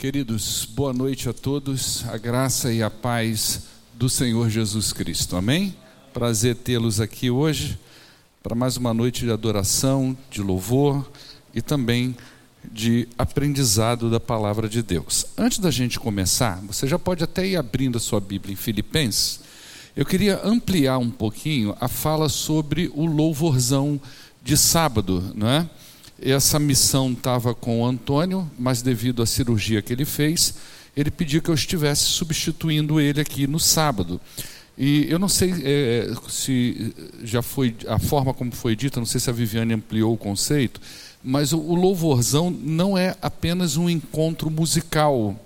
Queridos, boa noite a todos, a graça e a paz do Senhor Jesus Cristo, amém? Prazer tê-los aqui hoje para mais uma noite de adoração, de louvor e também de aprendizado da palavra de Deus. Antes da gente começar, você já pode até ir abrindo a sua Bíblia em Filipenses. Eu queria ampliar um pouquinho a fala sobre o louvorzão de sábado, não é? Essa missão estava com o Antônio, mas devido à cirurgia que ele fez, ele pediu que eu estivesse substituindo ele aqui no sábado. E eu não sei é, se já foi a forma como foi dita, não sei se a Viviane ampliou o conceito, mas o, o louvorzão não é apenas um encontro musical,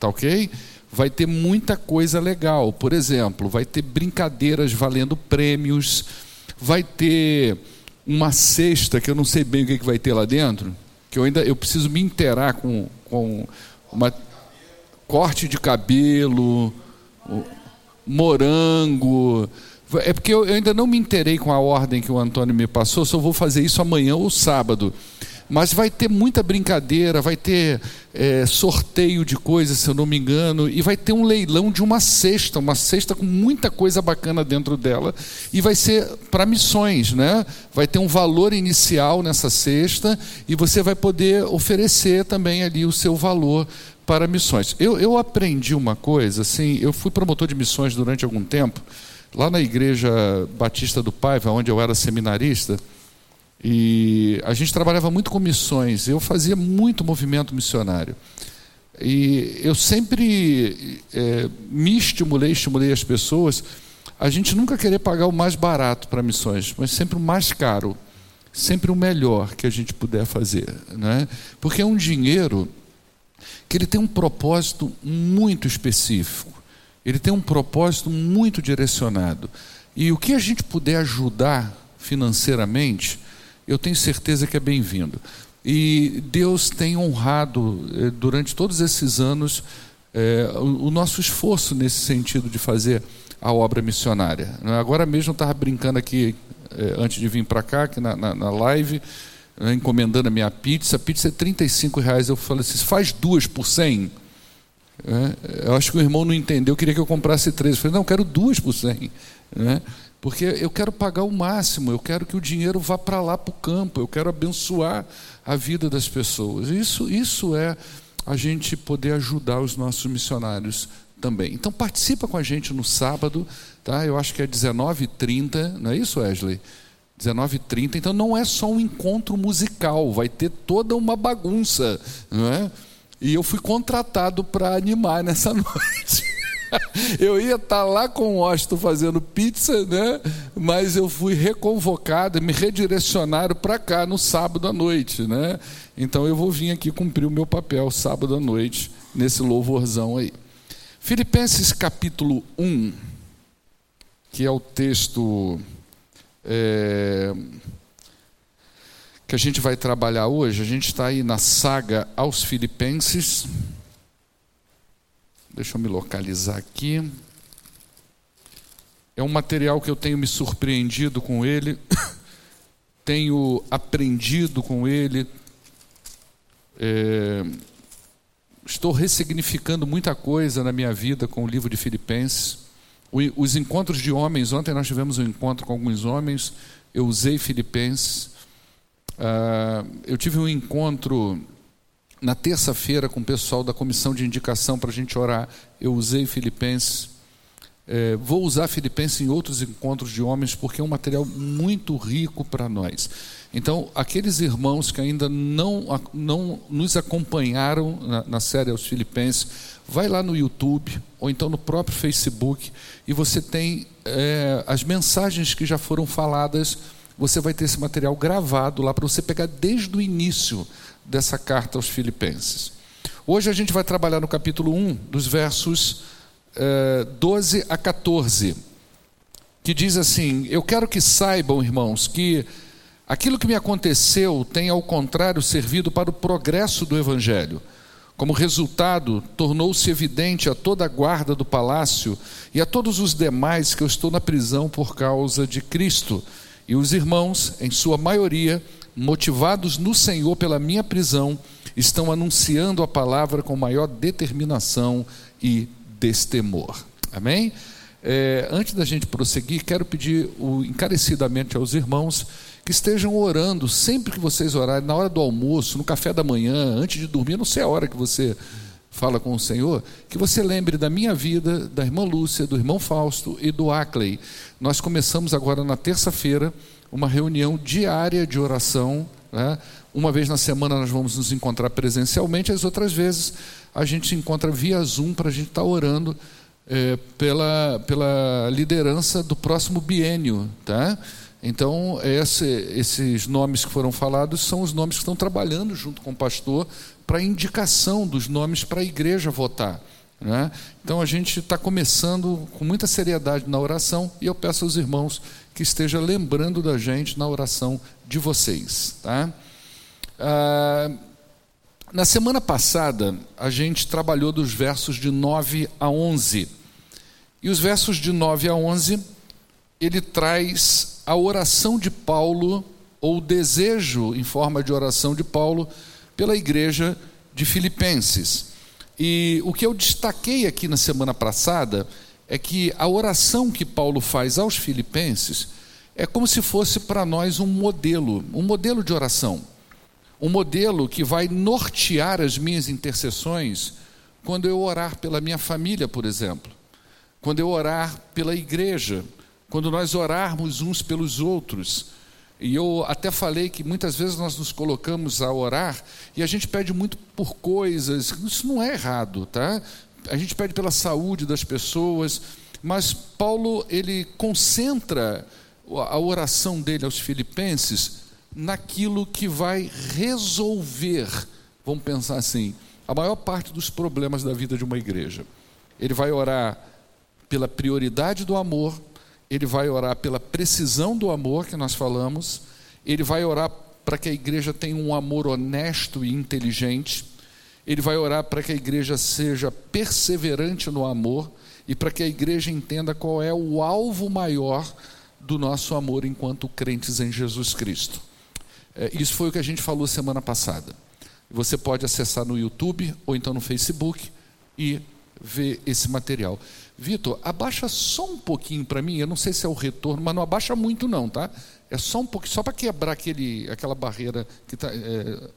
tá ok? Vai ter muita coisa legal. Por exemplo, vai ter brincadeiras valendo prêmios, vai ter uma cesta que eu não sei bem o que, que vai ter lá dentro, que eu ainda eu preciso me inteirar com, com uma corte de cabelo, morango. É porque eu, ainda não me inteirei com a ordem que o Antônio me passou, só vou fazer isso amanhã ou sábado. Mas vai ter muita brincadeira, vai ter é, sorteio de coisas, se eu não me engano, e vai ter um leilão de uma cesta, uma cesta com muita coisa bacana dentro dela, e vai ser para missões, né? Vai ter um valor inicial nessa cesta, e você vai poder oferecer também ali o seu valor para missões. Eu, eu aprendi uma coisa, assim, eu fui promotor de missões durante algum tempo, lá na igreja Batista do Paiva, onde eu era seminarista. E a gente trabalhava muito com missões, eu fazia muito movimento missionário. E eu sempre é, me estimulei, estimulei as pessoas, a gente nunca querer pagar o mais barato para missões, mas sempre o mais caro, sempre o melhor que a gente puder fazer. Né? Porque é um dinheiro que ele tem um propósito muito específico, ele tem um propósito muito direcionado. E o que a gente puder ajudar financeiramente, eu tenho certeza que é bem-vindo. E Deus tem honrado, eh, durante todos esses anos, é, o, nosso esforço nesse sentido de fazer a obra missionária. Agora mesmo eu estava brincando aqui, é, antes de vir para cá, aqui na, na, na live, né, encomendando a minha pizza. A pizza é 35 reais. Eu falei assim: faz duas por 100. É, eu acho que o irmão não entendeu, queria que eu comprasse três. Eu falei: não, quero duas por 100. É, porque eu quero pagar o máximo, eu quero que o dinheiro vá para lá para o campo, eu quero abençoar a vida das pessoas. Isso, isso é a gente poder ajudar os nossos missionários também. Então participa com a gente no sábado, tá? Eu acho que é 19h30, não é isso, Wesley? 19h30, então não é só um encontro musical, vai ter toda uma bagunça, não é? E eu fui contratado para animar nessa noite. eu ia estar tá lá com o Washington fazendo pizza, né? mas eu fui reconvocado, me redirecionaram para cá no sábado à noite. Né? Então eu vou vir aqui cumprir o meu papel sábado à noite, nesse louvorzão aí. Filipenses capítulo 1, que é o texto é, que a gente vai trabalhar hoje. A gente está aí na saga aos Filipenses. Deixa eu me localizar aqui. É um material que eu tenho me surpreendido com ele, tenho aprendido com ele, é, estou ressignificando muita coisa na minha vida com o livro de Filipenses. Os encontros de homens, ontem nós tivemos um encontro com alguns homens, eu usei Filipenses. Ah, eu tive um encontro na terça-feira, com o pessoal da comissão de indicação para a gente orar, eu usei Filipenses. É, vou usar Filipenses em outros encontros de homens, porque é um material muito rico para nós. Então, aqueles irmãos que ainda não, não nos acompanharam na, na série aos Filipenses, vai lá no YouTube ou então no próprio Facebook e você tem é, as mensagens que já foram faladas. Você vai ter esse material gravado lá para você pegar desde o início dessa carta aos Filipenses. Hoje a gente vai trabalhar no capítulo 1, dos versos eh, 12 a 14, que diz assim: Eu quero que saibam, irmãos, que aquilo que me aconteceu tem, ao contrário, servido para o progresso do Evangelho. Como resultado, tornou-se evidente a toda a guarda do palácio e a todos os demais que eu estou na prisão por causa de Cristo. E os irmãos, em sua maioria, motivados no Senhor pela minha prisão, estão anunciando a palavra com maior determinação e destemor. Amém? É, antes da gente prosseguir, quero pedir o, encarecidamente aos irmãos que estejam orando sempre que vocês orarem, na hora do almoço, no café da manhã, antes de dormir, não sei a hora que você fala com o Senhor, que você lembre da minha vida, da irmã Lúcia, do irmão Fausto e do Acley. Nós começamos agora na terça-feira uma reunião diária de oração. Né? Uma vez na semana nós vamos nos encontrar presencialmente, as outras vezes a gente se encontra via Zoom para a gente estar tá orando é, pela, pela liderança do próximo biênio. Tá? Então, esse, esses nomes que foram falados são os nomes que estão trabalhando junto com o pastor para indicação dos nomes para a igreja votar. Né? Então, a gente está começando com muita seriedade na oração e eu peço aos irmãos que estejam lembrando da gente na oração de vocês. Tá? Ah, na semana passada, a gente trabalhou dos versos de 9 a 11. E os versos de 9 a 11, ele traz a oração de Paulo, ou o desejo em forma de oração de Paulo, pela igreja de Filipenses. E o que eu destaquei aqui na semana passada é que a oração que Paulo faz aos Filipenses é como se fosse para nós um modelo, um modelo de oração. Um modelo que vai nortear as minhas intercessões quando eu orar pela minha família, por exemplo, quando eu orar pela igreja, quando nós orarmos uns pelos outros. E eu até falei que muitas vezes nós nos colocamos a orar e a gente pede muito por coisas, isso não é errado, tá? A gente pede pela saúde das pessoas, mas Paulo ele concentra a oração dele aos filipenses naquilo que vai resolver, vamos pensar assim, a maior parte dos problemas da vida de uma igreja. Ele vai orar pela prioridade do amor, ele vai orar pela precisão do amor que nós falamos, ele vai orar para que a igreja tenha um amor honesto e inteligente, ele vai orar para que a igreja seja perseverante no amor e para que a igreja entenda qual é o alvo maior do nosso amor enquanto crentes em Jesus Cristo. É, isso foi o que a gente falou semana passada. Você pode acessar no YouTube ou então no Facebook e ver esse material. Vitor, abaixa só um pouquinho para mim. Eu não sei se é o retorno, mas não abaixa muito não, tá? É só um pouquinho, só para quebrar aquele, aquela barreira que, tá, é,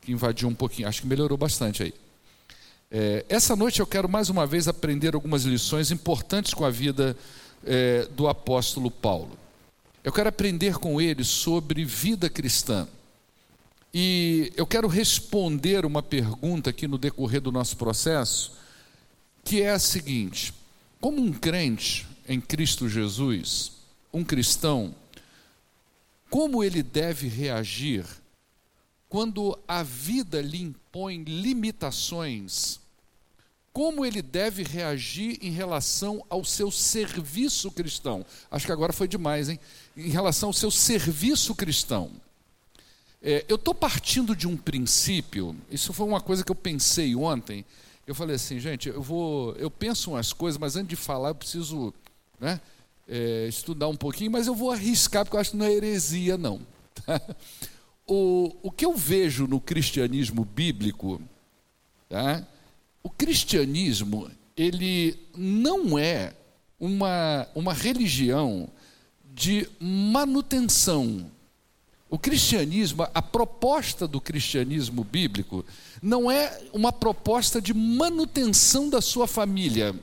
que invadiu um pouquinho. Acho que melhorou bastante aí. É, essa noite eu quero mais uma vez aprender algumas lições importantes com a vida é, do apóstolo Paulo. Eu quero aprender com ele sobre vida cristã. E eu quero responder uma pergunta aqui no decorrer do nosso processo, que é a seguinte: como um crente em Cristo Jesus, um cristão, como ele deve reagir quando a vida lhe impõe limitações? Como ele deve reagir em relação ao seu serviço cristão? Acho que agora foi demais, hein? Em relação ao seu serviço cristão. É, eu estou partindo de um princípio, isso foi uma coisa que eu pensei ontem, eu falei assim, gente, eu vou, eu penso umas coisas, mas antes de falar eu preciso, né, é, estudar um pouquinho, mas eu vou arriscar porque eu acho que não é heresia não. Tá? O, o que eu vejo no cristianismo bíblico, tá? o cristianismo ele não é uma, uma religião de manutenção o cristianismo, a proposta do cristianismo bíblico, não é uma proposta de manutenção da sua família.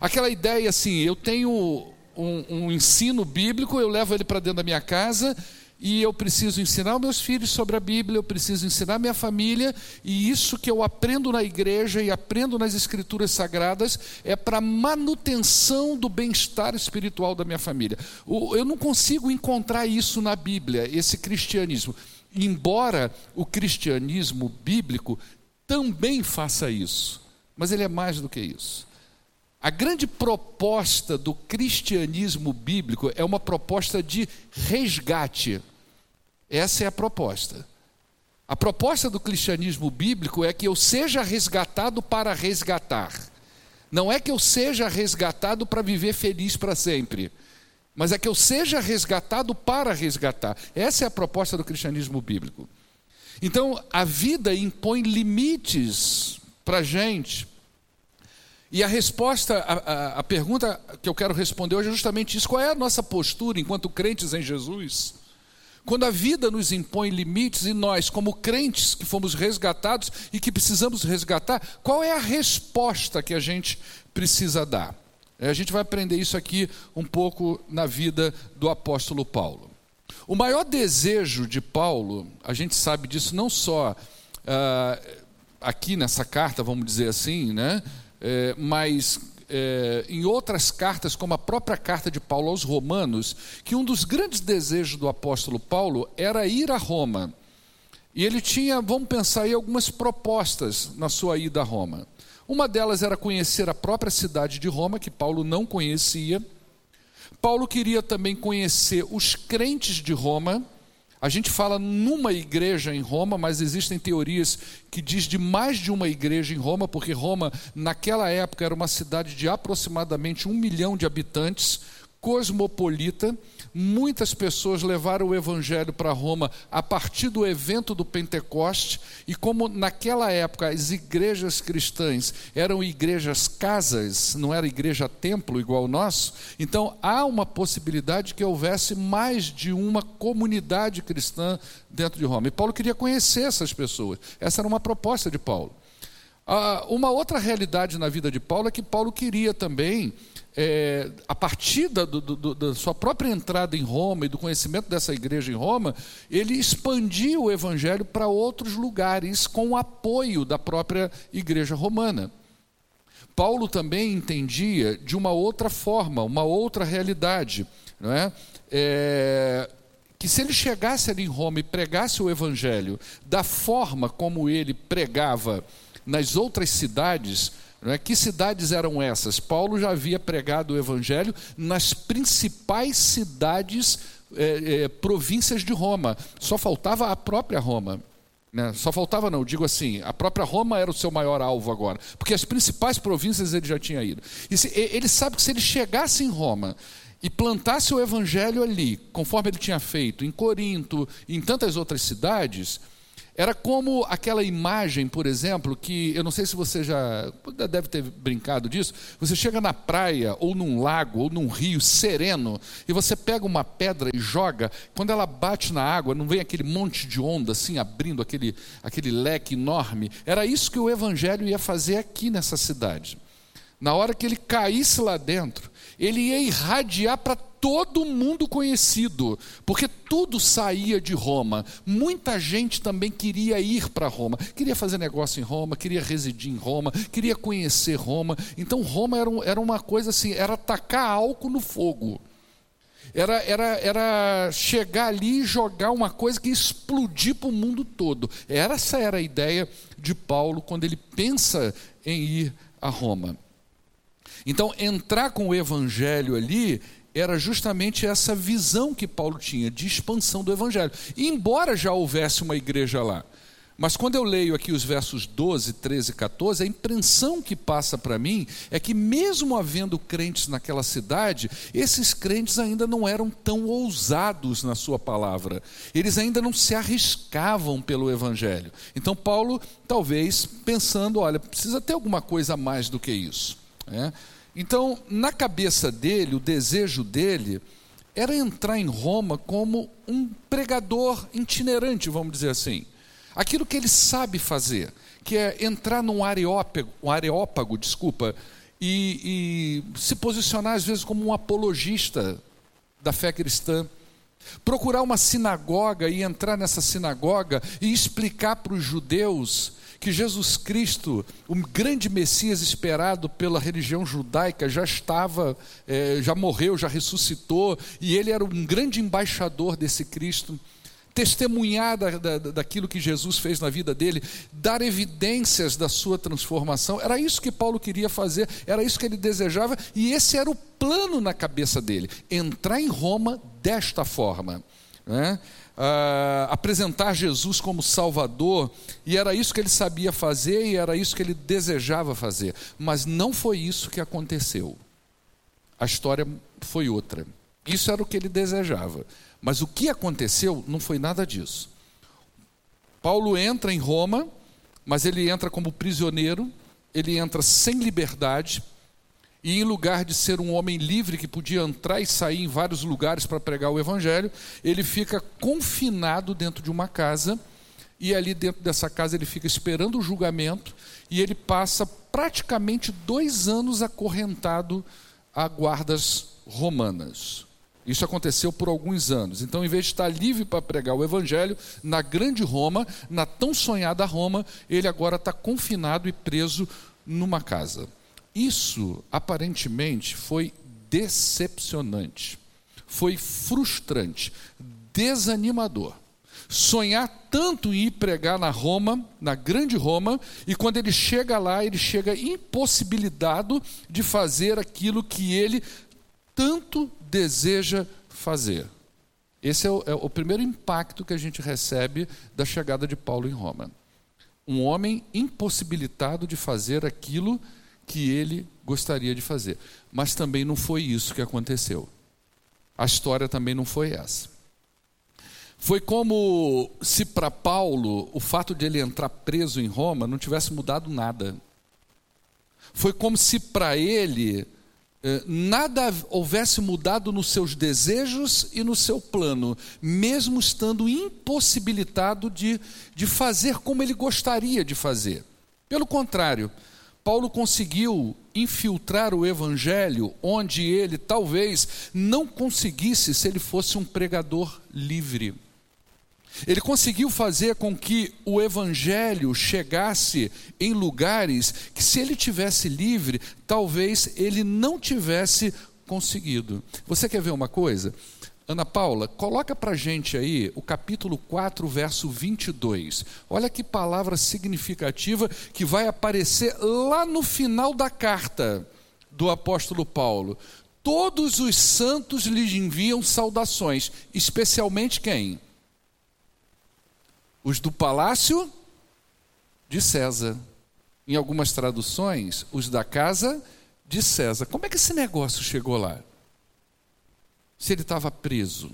Aquela ideia assim, eu tenho um, um ensino bíblico, eu levo ele para dentro da minha casa e eu preciso ensinar meus filhos sobre a Bíblia, eu preciso ensinar minha família, e isso que eu aprendo na igreja e aprendo nas escrituras sagradas é para manutenção do bem-estar espiritual da minha família. Eu não consigo encontrar isso na Bíblia, esse cristianismo. Embora o cristianismo bíblico também faça isso, mas ele é mais do que isso. A grande proposta do cristianismo bíblico é uma proposta de resgate. Essa é a proposta. A proposta do cristianismo bíblico é que eu seja resgatado para resgatar. Não é que eu seja resgatado para viver feliz para sempre, mas é que eu seja resgatado para resgatar. Essa é a proposta do cristianismo bíblico. Então, a vida impõe limites para a gente. E a resposta, a, a, a, pergunta que eu quero responder hoje é justamente isso: qual é a nossa postura enquanto crentes em Jesus? Quando a vida nos impõe limites e nós, como crentes que fomos resgatados e que precisamos resgatar, qual é a resposta que a gente precisa dar? É, a gente vai aprender isso aqui um pouco na vida do apóstolo Paulo. O maior desejo de Paulo, a gente sabe disso não só uh, aqui nessa carta, vamos dizer assim, né? É, mas é, em outras cartas, como a própria carta de Paulo aos Romanos, que um dos grandes desejos do apóstolo Paulo era ir a Roma. E ele tinha, vamos pensar aí, algumas propostas na sua ida a Roma. Uma delas era conhecer a própria cidade de Roma, que Paulo não conhecia. Paulo queria também conhecer os crentes de Roma. A gente fala numa igreja em Roma, mas existem teorias que diz de mais de uma igreja em Roma, porque Roma, naquela época, era uma cidade de aproximadamente um milhão de habitantes, cosmopolita, Muitas pessoas levaram o evangelho para Roma a partir do evento do Pentecoste, e como naquela época as igrejas cristãs eram igrejas casas, não era igreja templo igual o nosso, então há uma possibilidade que houvesse mais de uma comunidade cristã dentro de Roma. E Paulo queria conhecer essas pessoas. Essa era uma proposta de Paulo. Ah, uma outra realidade na vida de Paulo é que Paulo queria também é, a partir da, do, do, da, sua própria entrada em Roma e do conhecimento dessa igreja em Roma, ele expandiu o evangelho para outros lugares com o apoio da própria igreja romana. Paulo também entendia de uma outra forma, uma outra realidade, não é? é que se ele chegasse ali em Roma e pregasse o evangelho da forma como ele pregava nas outras cidades, é? Que cidades eram essas? Paulo já havia pregado o evangelho nas principais cidades, é, é, províncias de Roma. Só faltava a própria Roma. Né? Só faltava, não, digo assim, a própria Roma era o seu maior alvo agora, porque as principais províncias ele já tinha ido. Se, ele sabe que se ele chegasse em Roma e plantasse o evangelho ali, conforme ele tinha feito em Corinto em tantas outras cidades, era como aquela imagem, por exemplo, que eu não sei se você já deve ter brincado disso. Você chega na praia, ou num lago, ou num rio sereno, e você pega uma pedra e joga. Quando ela bate na água, não vem aquele monte de onda assim, abrindo aquele, aquele leque enorme. Era isso que o Evangelho ia fazer aqui nessa cidade. Na hora que ele caísse lá dentro, ele ia irradiar para todo mundo conhecido, porque tudo saía de Roma. Muita gente também queria ir para Roma, queria fazer negócio em Roma, queria residir em Roma, queria conhecer Roma. Então Roma era, era uma coisa assim, era tacar álcool no fogo. Era, era, era chegar ali e jogar uma coisa que explodir para o mundo todo. Essa era a ideia de Paulo quando ele pensa em ir a Roma. Então, entrar com o evangelho ali era justamente essa visão que Paulo tinha de expansão do evangelho. E embora já houvesse uma igreja lá, mas quando eu leio aqui os versos 12, 13 e 14, a impressão que passa para mim é que, mesmo havendo crentes naquela cidade, esses crentes ainda não eram tão ousados na sua palavra, eles ainda não se arriscavam pelo Evangelho. Então, Paulo, talvez pensando: olha, precisa ter alguma coisa a mais do que isso. É? Então, na cabeça dele, o desejo dele era entrar em Roma como um pregador itinerante, vamos dizer assim. Aquilo que ele sabe fazer, que é entrar num areópago, um areópago desculpa, e, e se posicionar às vezes como um apologista da fé cristã. Procurar uma sinagoga e entrar nessa sinagoga e explicar para os judeus que Jesus Cristo, o grande Messias esperado pela religião judaica, já estava, é, já morreu, já ressuscitou, e ele era um grande embaixador desse Cristo. Testemunhar da, da, daquilo que Jesus fez na vida dele, dar evidências da sua transformação, era isso que Paulo queria fazer, era isso que ele desejava, e esse era o plano na cabeça dele: entrar em Roma desta forma. Né? Uh, apresentar Jesus como Salvador, e era isso que ele sabia fazer e era isso que ele desejava fazer. Mas não foi isso que aconteceu. A história foi outra. Isso era o que ele desejava. Mas o que aconteceu não foi nada disso. Paulo entra em Roma, mas ele entra como prisioneiro, ele entra sem liberdade, e em lugar de ser um homem livre que podia entrar e sair em vários lugares para pregar o evangelho, ele fica confinado dentro de uma casa, e ali dentro dessa casa ele fica esperando o julgamento, e ele passa praticamente dois anos acorrentado a guardas romanas. Isso aconteceu por alguns anos. Então, em vez de estar livre para pregar o Evangelho na grande Roma, na tão sonhada Roma, ele agora está confinado e preso numa casa. Isso, aparentemente, foi decepcionante, foi frustrante, desanimador. Sonhar tanto em ir pregar na Roma, na grande Roma, e quando ele chega lá, ele chega impossibilitado de fazer aquilo que ele tanto deseja fazer. Esse é o, é o, primeiro impacto que a gente recebe da chegada de Paulo em Roma. Um homem impossibilitado de fazer aquilo que ele gostaria de fazer. Mas também não foi isso que aconteceu. A história também não foi essa. Foi como se para Paulo o fato de ele entrar preso em Roma não tivesse mudado nada. Foi como se para ele eh, nada houvesse mudado nos seus desejos e no seu plano, mesmo estando impossibilitado de, de fazer como ele gostaria de fazer. Pelo contrário, Paulo conseguiu infiltrar o evangelho onde ele talvez não conseguisse se ele fosse um pregador livre. Ele conseguiu fazer com que o evangelho chegasse em lugares que, se ele tivesse livre, talvez ele não tivesse conseguido. Você quer ver uma coisa? Ana Paula, coloca para gente aí o capítulo 4, verso 22. Olha que palavra significativa que vai aparecer lá no final da carta do apóstolo Paulo. Todos os santos lhe enviam saudações, especialmente quem? os do palácio de César. Em algumas traduções, os da casa de César. Como é que esse negócio chegou lá? Se ele estava preso,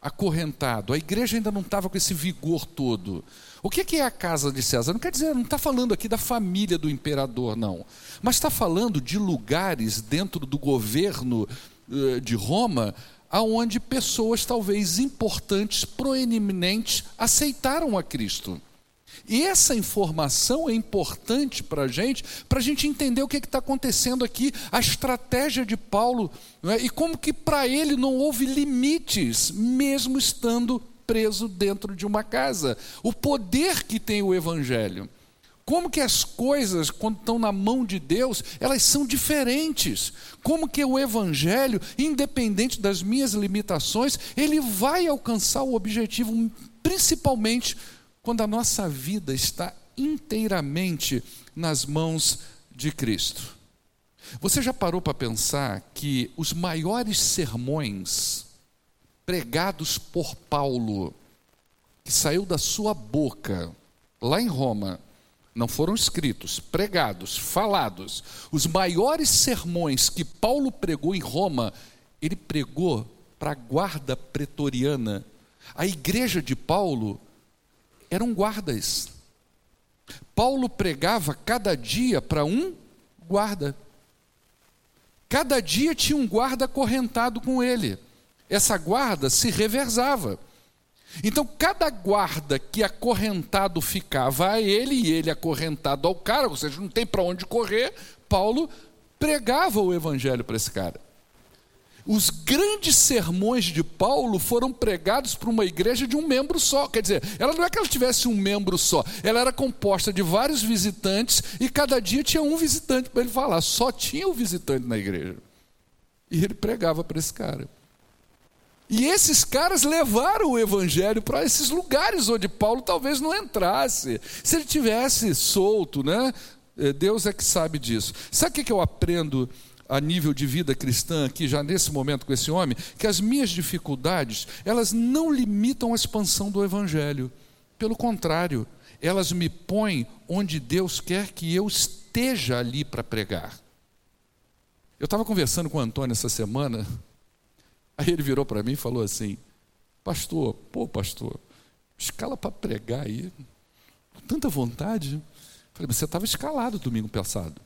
acorrentado, a igreja ainda não estava com esse vigor todo. O que é a casa de César? Não quer dizer, não está falando aqui da família do imperador, não. Mas está falando de lugares dentro do governo eh, de Roma aonde pessoas talvez importantes, proeminentes, aceitaram a Cristo. E essa informação é importante para a gente, para a gente entender o que está acontecendo aqui, a estratégia de Paulo, é? e como que para ele não houve limites, mesmo estando preso dentro de uma casa. O poder que tem o Evangelho. Como que as coisas, quando estão na mão de Deus, elas são diferentes. Como que o Evangelho, independente das minhas limitações, ele vai alcançar o objetivo, principalmente quando a nossa vida está inteiramente nas mãos de Cristo. Você já parou para pensar que os maiores sermões pregados por Paulo, que saiu da sua boca, lá em Roma, não foram escritos, pregados, falados. Os maiores sermões que Paulo pregou em Roma, ele pregou para a guarda pretoriana. A igreja de Paulo eram guardas. Paulo pregava cada dia para um guarda. Cada dia tinha um guarda acorrentado com ele. Essa guarda se reversava. Então, cada guarda que acorrentado ficava a ele e ele acorrentado ao cara, ou seja, não tem para onde correr, Paulo pregava o evangelho para esse cara. Os grandes sermões de Paulo foram pregados por uma igreja de um membro só. Quer dizer, ela não é que ela tivesse um membro só, ela era composta de vários visitantes e cada dia tinha um visitante para ele falar. Só tinha um visitante na igreja. E ele pregava para esse cara. E esses caras levaram o evangelho para esses lugares onde Paulo talvez não entrasse. Se ele tivesse solto, né? Eh, Deus é que sabe disso. Sabe o que eu aprendo a nível de vida cristã aqui, já nesse momento com esse homem? Que as minhas dificuldades, elas não limitam a expansão do evangelho. Pelo contrário, elas me põem onde Deus quer que eu esteja ali para pregar. Eu estava conversando com o Antônio essa semana Aí ele virou para mim e falou assim: Pastor, pô, pastor, escala para pregar aí, com tanta vontade. Falei, você estava escalado domingo passado.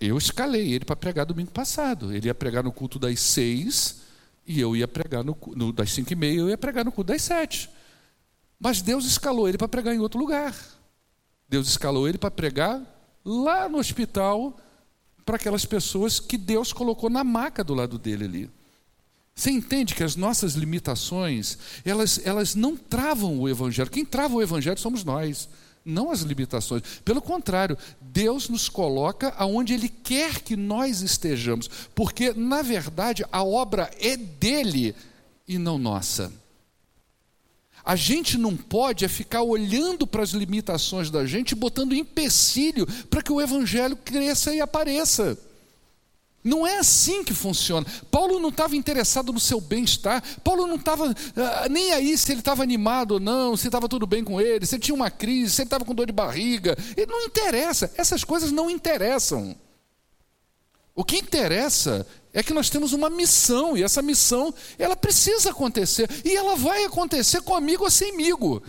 Eu escalei ele para pregar domingo passado. Ele ia pregar no culto das seis e eu ia pregar no, no das cinco e meia, eu ia pregar no culto das sete. Mas Deus escalou ele para pregar em outro lugar. Deus escalou ele para pregar lá no hospital para aquelas pessoas que Deus colocou na maca do lado dele ali. Você entende que as nossas limitações, elas, elas não travam o Evangelho. Quem trava o Evangelho somos nós, não as limitações. Pelo contrário, Deus nos coloca aonde Ele quer que nós estejamos, porque, na verdade, a obra é dele e não nossa. A gente não pode é ficar olhando para as limitações da gente, botando empecilho para que o Evangelho cresça e apareça. Não é assim que funciona. Paulo não estava interessado no seu bem-estar. Paulo não estava uh, nem aí se ele estava animado ou não, se estava tudo bem com ele, se ele tinha uma crise, se ele estava com dor de barriga. Ele não interessa. Essas coisas não interessam. O que interessa é que nós temos uma missão e essa missão ela precisa acontecer e ela vai acontecer comigo ou semigo.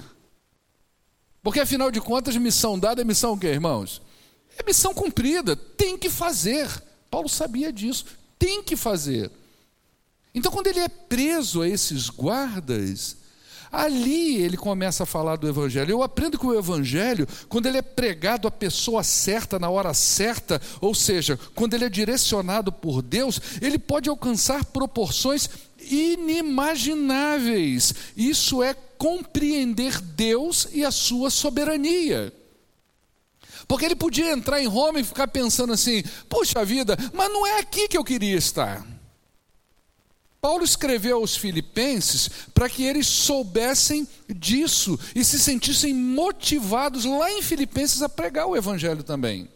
Porque afinal de contas, missão dada é missão o quê, irmãos? É missão cumprida, tem que fazer. Paulo sabia disso, tem que fazer. Então, quando ele é preso a esses guardas, ali ele começa a falar do Evangelho. Eu aprendo que o Evangelho, quando ele é pregado à pessoa certa, na hora certa, ou seja, quando ele é direcionado por Deus, ele pode alcançar proporções inimagináveis. Isso é compreender Deus e a sua soberania. Porque ele podia entrar em Roma e ficar pensando assim: puxa vida, mas não é aqui que eu queria estar. Paulo escreveu aos Filipenses para que eles soubessem disso e se sentissem motivados lá em Filipenses a pregar o Evangelho também.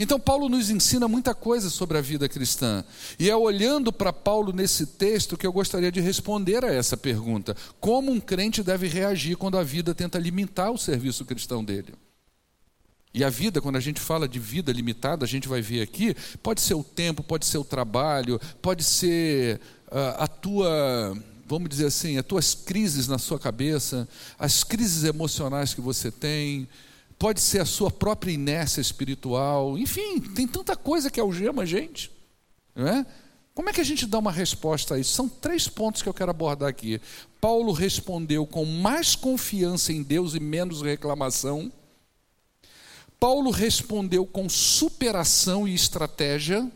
Então, Paulo nos ensina muita coisa sobre a vida cristã. E é olhando para Paulo nesse texto que eu gostaria de responder a essa pergunta: como um crente deve reagir quando a vida tenta limitar o serviço cristão dele? E a vida, quando a gente fala de vida limitada, a gente vai ver aqui, pode ser o tempo, pode ser o trabalho, pode ser uh, a tua, vamos dizer assim, as tuas crises na sua cabeça, as crises emocionais que você tem, pode ser a sua própria inércia espiritual, enfim, tem tanta coisa que algema a gente, não é? Como é que a gente dá uma resposta a isso? São três pontos que eu quero abordar aqui. Paulo respondeu com mais confiança em Deus e menos reclamação. Paulo respondeu com superação e estratégia.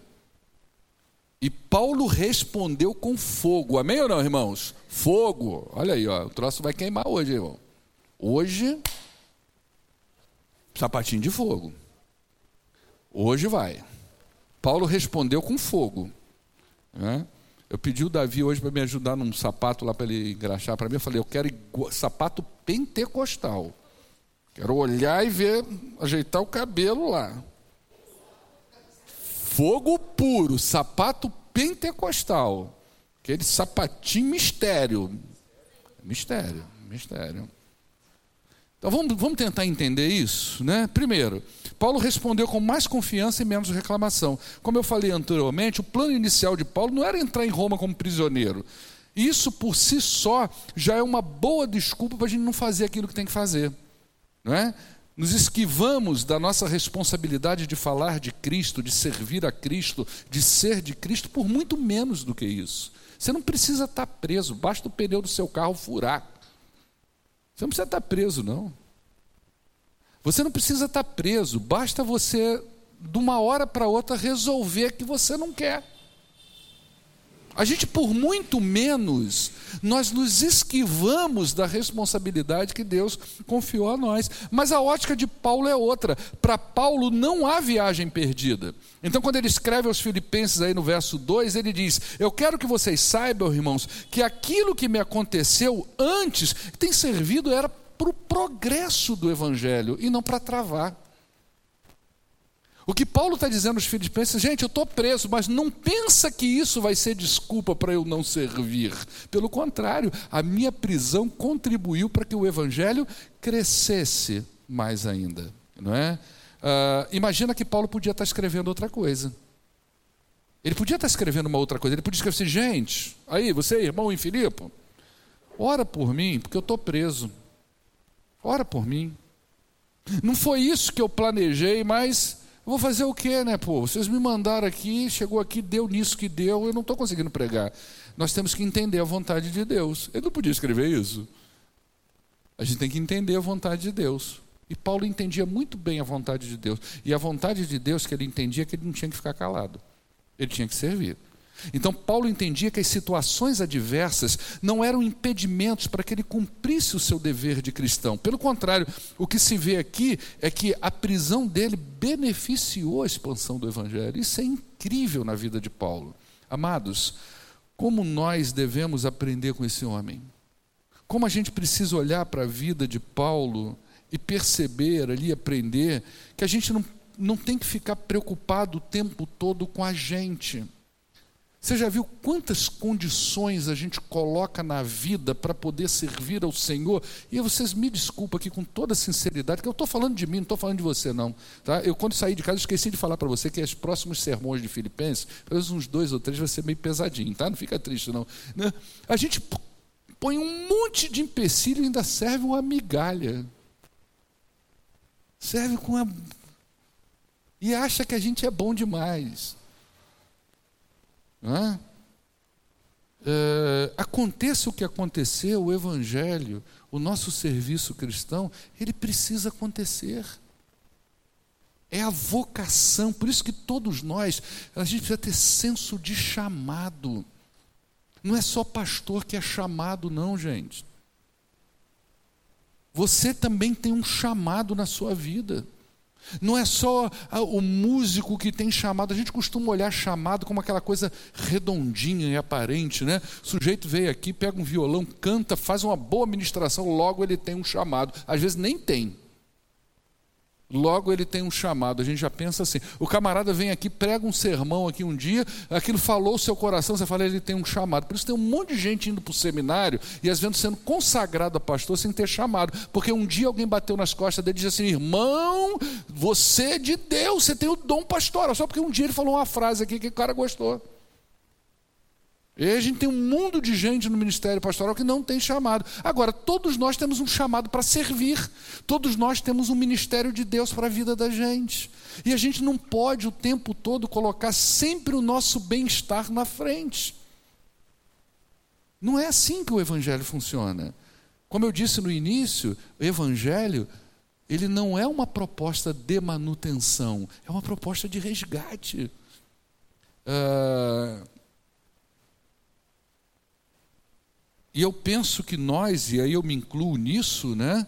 E Paulo respondeu com fogo. Amém ou não, irmãos? Fogo. Olha aí, ó, o troço vai queimar hoje, irmão. Hoje, sapatinho de fogo. Hoje vai. Paulo respondeu com fogo. Né? Eu pedi o Davi hoje para me ajudar num sapato lá para ele engraxar para mim. Eu falei, eu quero sapato pentecostal. Quero olhar e ver, ajeitar o cabelo lá. Fogo puro, sapato pentecostal. Aquele sapatinho mistério. Mistério, mistério. Então vamos, vamos tentar entender isso, né? Primeiro, Paulo respondeu com mais confiança e menos reclamação. Como eu falei anteriormente, o plano inicial de Paulo não era entrar em Roma como prisioneiro. Isso por si só já é uma boa desculpa para a gente não fazer aquilo que tem que fazer não é? Nos esquivamos da nossa responsabilidade de falar de Cristo, de servir a Cristo, de ser de Cristo por muito menos do que isso. Você não precisa estar preso, basta o pneu do seu carro furar. Você não precisa estar preso, não. Você não precisa estar preso, basta você, de uma hora para outra, resolver que você não quer. A gente, por muito menos, nós nos esquivamos da responsabilidade que Deus confiou a nós. Mas a ótica de Paulo é outra. Para Paulo não há viagem perdida. Então, quando ele escreve aos Filipenses, aí no verso 2, ele diz: Eu quero que vocês saibam, irmãos, que aquilo que me aconteceu antes tem servido era para o progresso do Evangelho e não para travar. O que Paulo está dizendo aos filipenses, gente, eu estou preso, mas não pensa que isso vai ser desculpa para eu não servir. Pelo contrário, a minha prisão contribuiu para que o evangelho crescesse mais ainda. Não é? Uh, imagina que Paulo podia estar escrevendo outra coisa. Ele podia estar escrevendo uma outra coisa. Ele podia escrever assim, gente, aí, você, irmão em Filipe, ora por mim, porque eu estou preso. Ora por mim. Não foi isso que eu planejei, mas eu vou fazer o quê, né, pô? Vocês me mandaram aqui, chegou aqui, deu nisso que deu, eu não estou conseguindo pregar. Nós temos que entender a vontade de Deus. Ele não podia escrever isso. A gente tem que entender a vontade de Deus. E Paulo entendia muito bem a vontade de Deus. E a vontade de Deus que ele entendia é que ele não tinha que ficar calado. Ele tinha que servir. Então, Paulo entendia que as situações adversas não eram impedimentos para que ele cumprisse o seu dever de cristão. Pelo contrário, o que se vê aqui é que a prisão dele beneficiou a expansão do evangelho. Isso é incrível na vida de Paulo. Amados, como nós devemos aprender com esse homem? Como a gente precisa olhar para a vida de Paulo e perceber ali, aprender, que a gente não, não tem que ficar preocupado o tempo todo com a gente. Você já viu quantas condições a gente coloca na vida para poder servir ao Senhor? E vocês me desculpem aqui com toda sinceridade, que eu estou falando de mim, não estou falando de você, não. Tá? Eu, quando saí de casa, esqueci de falar para você que os próximos sermões de Filipenses, pelo menos uns dois ou três, vai ser meio pesadinho, tá? Não fica triste, não. Né? A gente põe um monte de empecilho e ainda serve uma migalha. Serve com a. E acha que a gente é bom demais. É? É, aconteça o que aconteceu, o Evangelho, o nosso serviço cristão, ele precisa acontecer. É a vocação, por isso que todos nós, a gente precisa ter senso de chamado. Não é só pastor que é chamado, não, gente. Você também tem um chamado na sua vida. Não é só o músico que tem chamado, a gente costuma olhar chamado como aquela coisa redondinha e aparente, né? O sujeito veio aqui, pega um violão, canta, faz uma boa ministração, logo ele tem um chamado. Às vezes nem tem. Logo ele tem um chamado, a gente já pensa assim. O camarada vem aqui, prega um sermão aqui um dia, aquilo falou o seu coração, você fala, ele tem um chamado. Por isso tem um monte de gente indo para o seminário e às vezes sendo consagrado a pastor sem ter chamado. Porque um dia alguém bateu nas costas dele e disse assim: irmão, você é de Deus, você tem o dom pastoral. Só porque um dia ele falou uma frase aqui que o cara gostou. E a gente tem um mundo de gente no ministério pastoral que não tem chamado. Agora, todos nós temos um chamado para servir. Todos nós temos um ministério de Deus para a vida da gente. E a gente não pode o tempo todo colocar sempre o nosso bem-estar na frente. Não é assim que o evangelho funciona. Como eu disse no início, o evangelho ele não é uma proposta de manutenção, é uma proposta de resgate. Uh, E eu penso que nós, e aí eu me incluo nisso, né?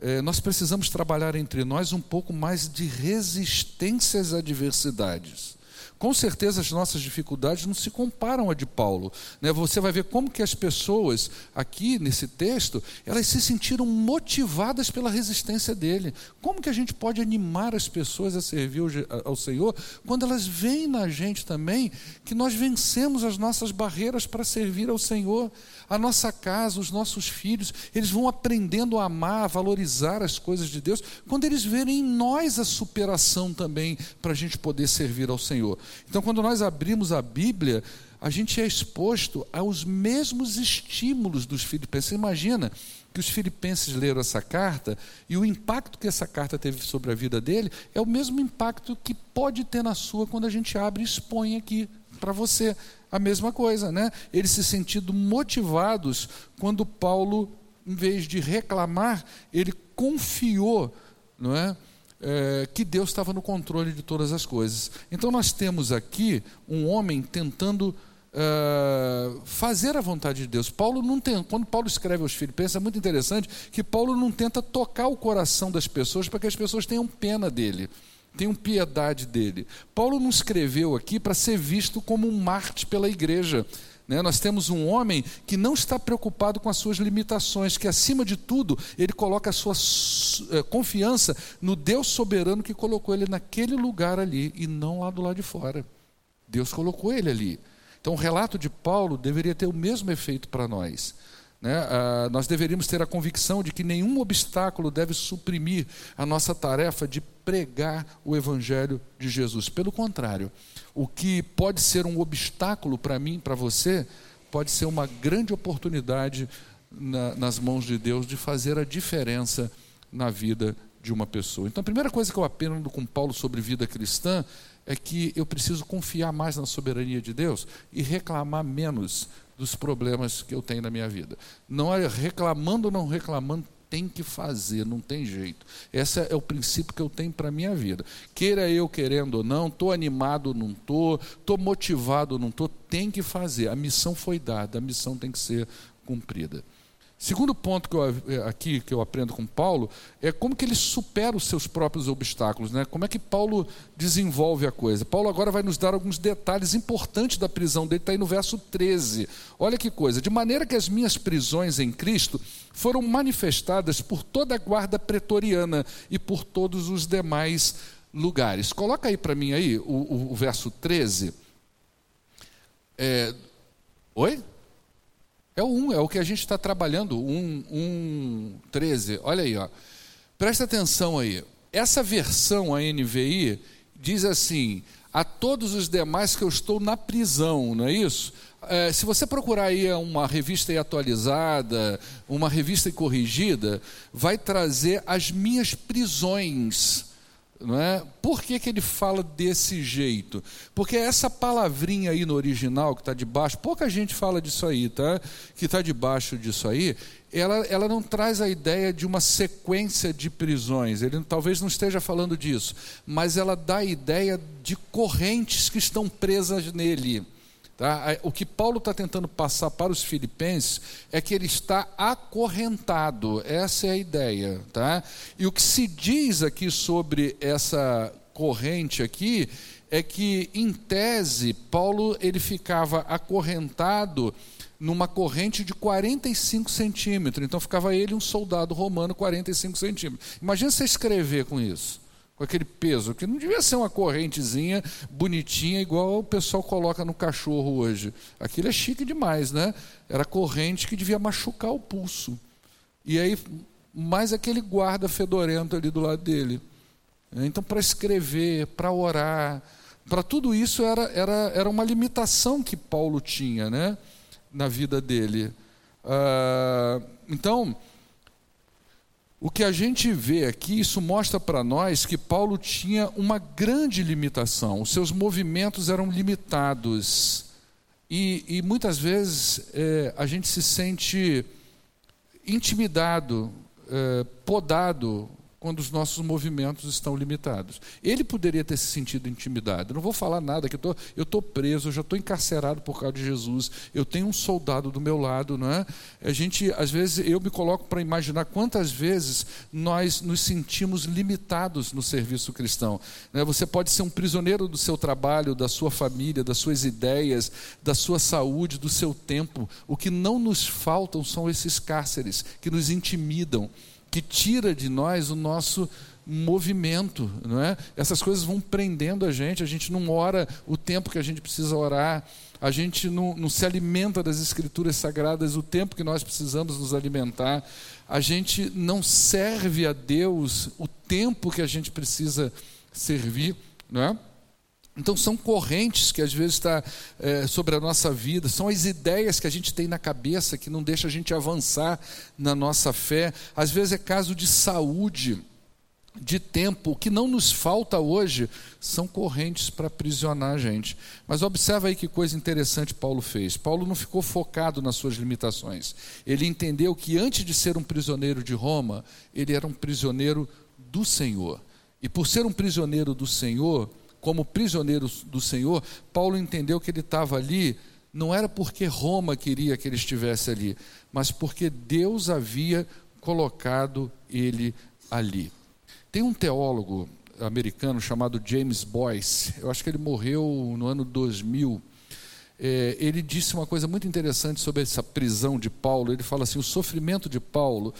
É, nós precisamos trabalhar entre nós um pouco mais de resistência às adversidades. Com certeza as nossas dificuldades não se comparam à de Paulo. Né? Você vai ver como que as pessoas aqui nesse texto, elas se sentiram motivadas pela resistência dele. Como que a gente pode animar as pessoas a servir ao Senhor quando elas veem na gente também que nós vencemos as nossas barreiras para servir ao Senhor? A nossa casa, os nossos filhos, eles vão aprendendo a amar, a valorizar as coisas de Deus, quando eles verem em nós a superação também para a gente poder servir ao Senhor. Então, quando nós abrimos a Bíblia, a gente é exposto aos mesmos estímulos dos filipenses. Você imagina que os filipenses leram essa carta e o impacto que essa carta teve sobre a vida dele é o mesmo impacto que pode ter na sua quando a gente abre e expõe aqui para você a mesma coisa, né? Eles se sentindo motivados quando Paulo, em vez de reclamar, ele confiou, não é? É, que Deus estava no controle de todas as coisas. Então nós temos aqui um homem tentando Uh, fazer a vontade de Deus. Paulo não tem, quando Paulo escreve aos Filipenses, é muito interessante que Paulo não tenta tocar o coração das pessoas para que as pessoas tenham pena dele tenham piedade dele. Paulo não escreveu aqui para ser visto como um Marte pela igreja. Né? Nós temos um homem que não está preocupado com as suas limitações, que acima de tudo ele coloca a sua eh, confiança no Deus soberano que colocou ele naquele lugar ali e não lá do lado de fora. Deus colocou ele ali. Então o relato de Paulo deveria ter o mesmo efeito para nós. Né? Ah, nós deveríamos ter a convicção de que nenhum obstáculo deve suprimir a nossa tarefa de pregar o Evangelho de Jesus. Pelo contrário, o que pode ser um obstáculo para mim, para você, pode ser uma grande oportunidade na, nas mãos de Deus de fazer a diferença na vida de uma pessoa. Então, a primeira coisa que eu aprendo com Paulo sobre vida cristã é que eu preciso confiar mais na soberania de Deus e reclamar menos dos problemas que eu tenho na minha vida. Não é reclamando ou não reclamando, tem que fazer, não tem jeito. Esse é o princípio que eu tenho para a minha vida. Queira eu querendo ou não, estou animado ou não estou, estou motivado ou não estou, tem que fazer. A missão foi dada, a missão tem que ser cumprida. Segundo ponto que eu, eh, aqui que eu aprendo com Paulo é como que ele supera os seus próprios obstáculos, né? Como é que Paulo desenvolve a coisa? Paulo agora vai nos dar alguns detalhes importantes da prisão dele, está aí no verso 13. Olha que coisa. De maneira que as minhas prisões em Cristo foram manifestadas por toda a guarda pretoriana e por todos os demais lugares. Coloca aí para mim aí o, o, o verso 13. É... Oi? É o 1, é o que a gente está trabalhando, 1, 1, 13. Olha aí, ó. presta atenção aí. Essa versão, a NVI, diz assim: a todos os demais que eu estou na prisão, não é isso? É, se você procurar aí uma revista atualizada, uma revista corrigida, vai trazer as minhas prisões não é? Por que, que ele fala desse jeito? Porque essa palavrinha aí no original que está debaixo, pouca gente fala disso aí, tá? Que está debaixo disso aí, ela, ela não traz a ideia de uma sequência de prisões. Ele talvez não esteja falando disso, mas ela dá a ideia de correntes que estão presas nele. Tá? O que Paulo está tentando passar para os filipenses é que ele está acorrentado, essa é a ideia. Tá? E o que se diz aqui sobre essa corrente aqui é que, em tese, Paulo ele ficava acorrentado numa corrente de 45 centímetros. Então ficava ele um soldado romano 45 centímetros. Imagina você escrever com isso com aquele peso, que não devia ser uma correntezinha bonitinha, igual o pessoal coloca no cachorro hoje. Aquilo é chique demais, né? Era corrente que devia machucar o pulso. E aí, mais aquele guarda fedorento ali do lado dele. Então, para escrever, para orar, para tudo isso era, era, era uma limitação que Paulo tinha né? na vida dele. Ah, então o que a gente vê aqui, isso mostra para nós que Paulo tinha uma grande limitação, os seus movimentos eram limitados. E, e muitas vezes é, a gente se sente intimidado, é, podado quando os nossos movimentos estão limitados. Ele poderia ter se sentido intimidado. não vou falar nada, que eu estou preso, eu já estou encarcerado por causa de Jesus, eu tenho um soldado do meu lado, não é? A gente, às vezes, eu me coloco para imaginar quantas vezes nós nos sentimos limitados no serviço cristão. Né? Você pode ser um prisioneiro do seu trabalho, da sua família, das suas ideias, da sua saúde, do seu tempo. O que não nos faltam são esses cárceres que nos intimidam que tira de nós o nosso movimento, não é? Essas coisas vão prendendo a gente, a gente não ora o tempo que a gente precisa orar, a gente não, não se alimenta das escrituras sagradas o tempo que nós precisamos nos alimentar, a gente não serve a Deus o tempo que a gente precisa servir, não é? Então são correntes que às vezes está é, sobre a nossa vida, são as ideias que a gente tem na cabeça que não deixa a gente avançar na nossa fé. Às vezes é caso de saúde, de tempo. O que não nos falta hoje são correntes para aprisionar a gente. Mas observa aí que coisa interessante Paulo fez. Paulo não ficou focado nas suas limitações. Ele entendeu que antes de ser um prisioneiro de Roma, ele era um prisioneiro do Senhor. E por ser um prisioneiro do Senhor, como prisioneiro do Senhor, Paulo entendeu que ele estava ali não era porque Roma queria que ele estivesse ali, mas porque Deus havia colocado ele ali. Tem um teólogo americano chamado James Boyce, eu acho que ele morreu no ano 2000. É, ele disse uma coisa muito interessante sobre essa prisão de Paulo. Ele fala assim: o sofrimento de Paulo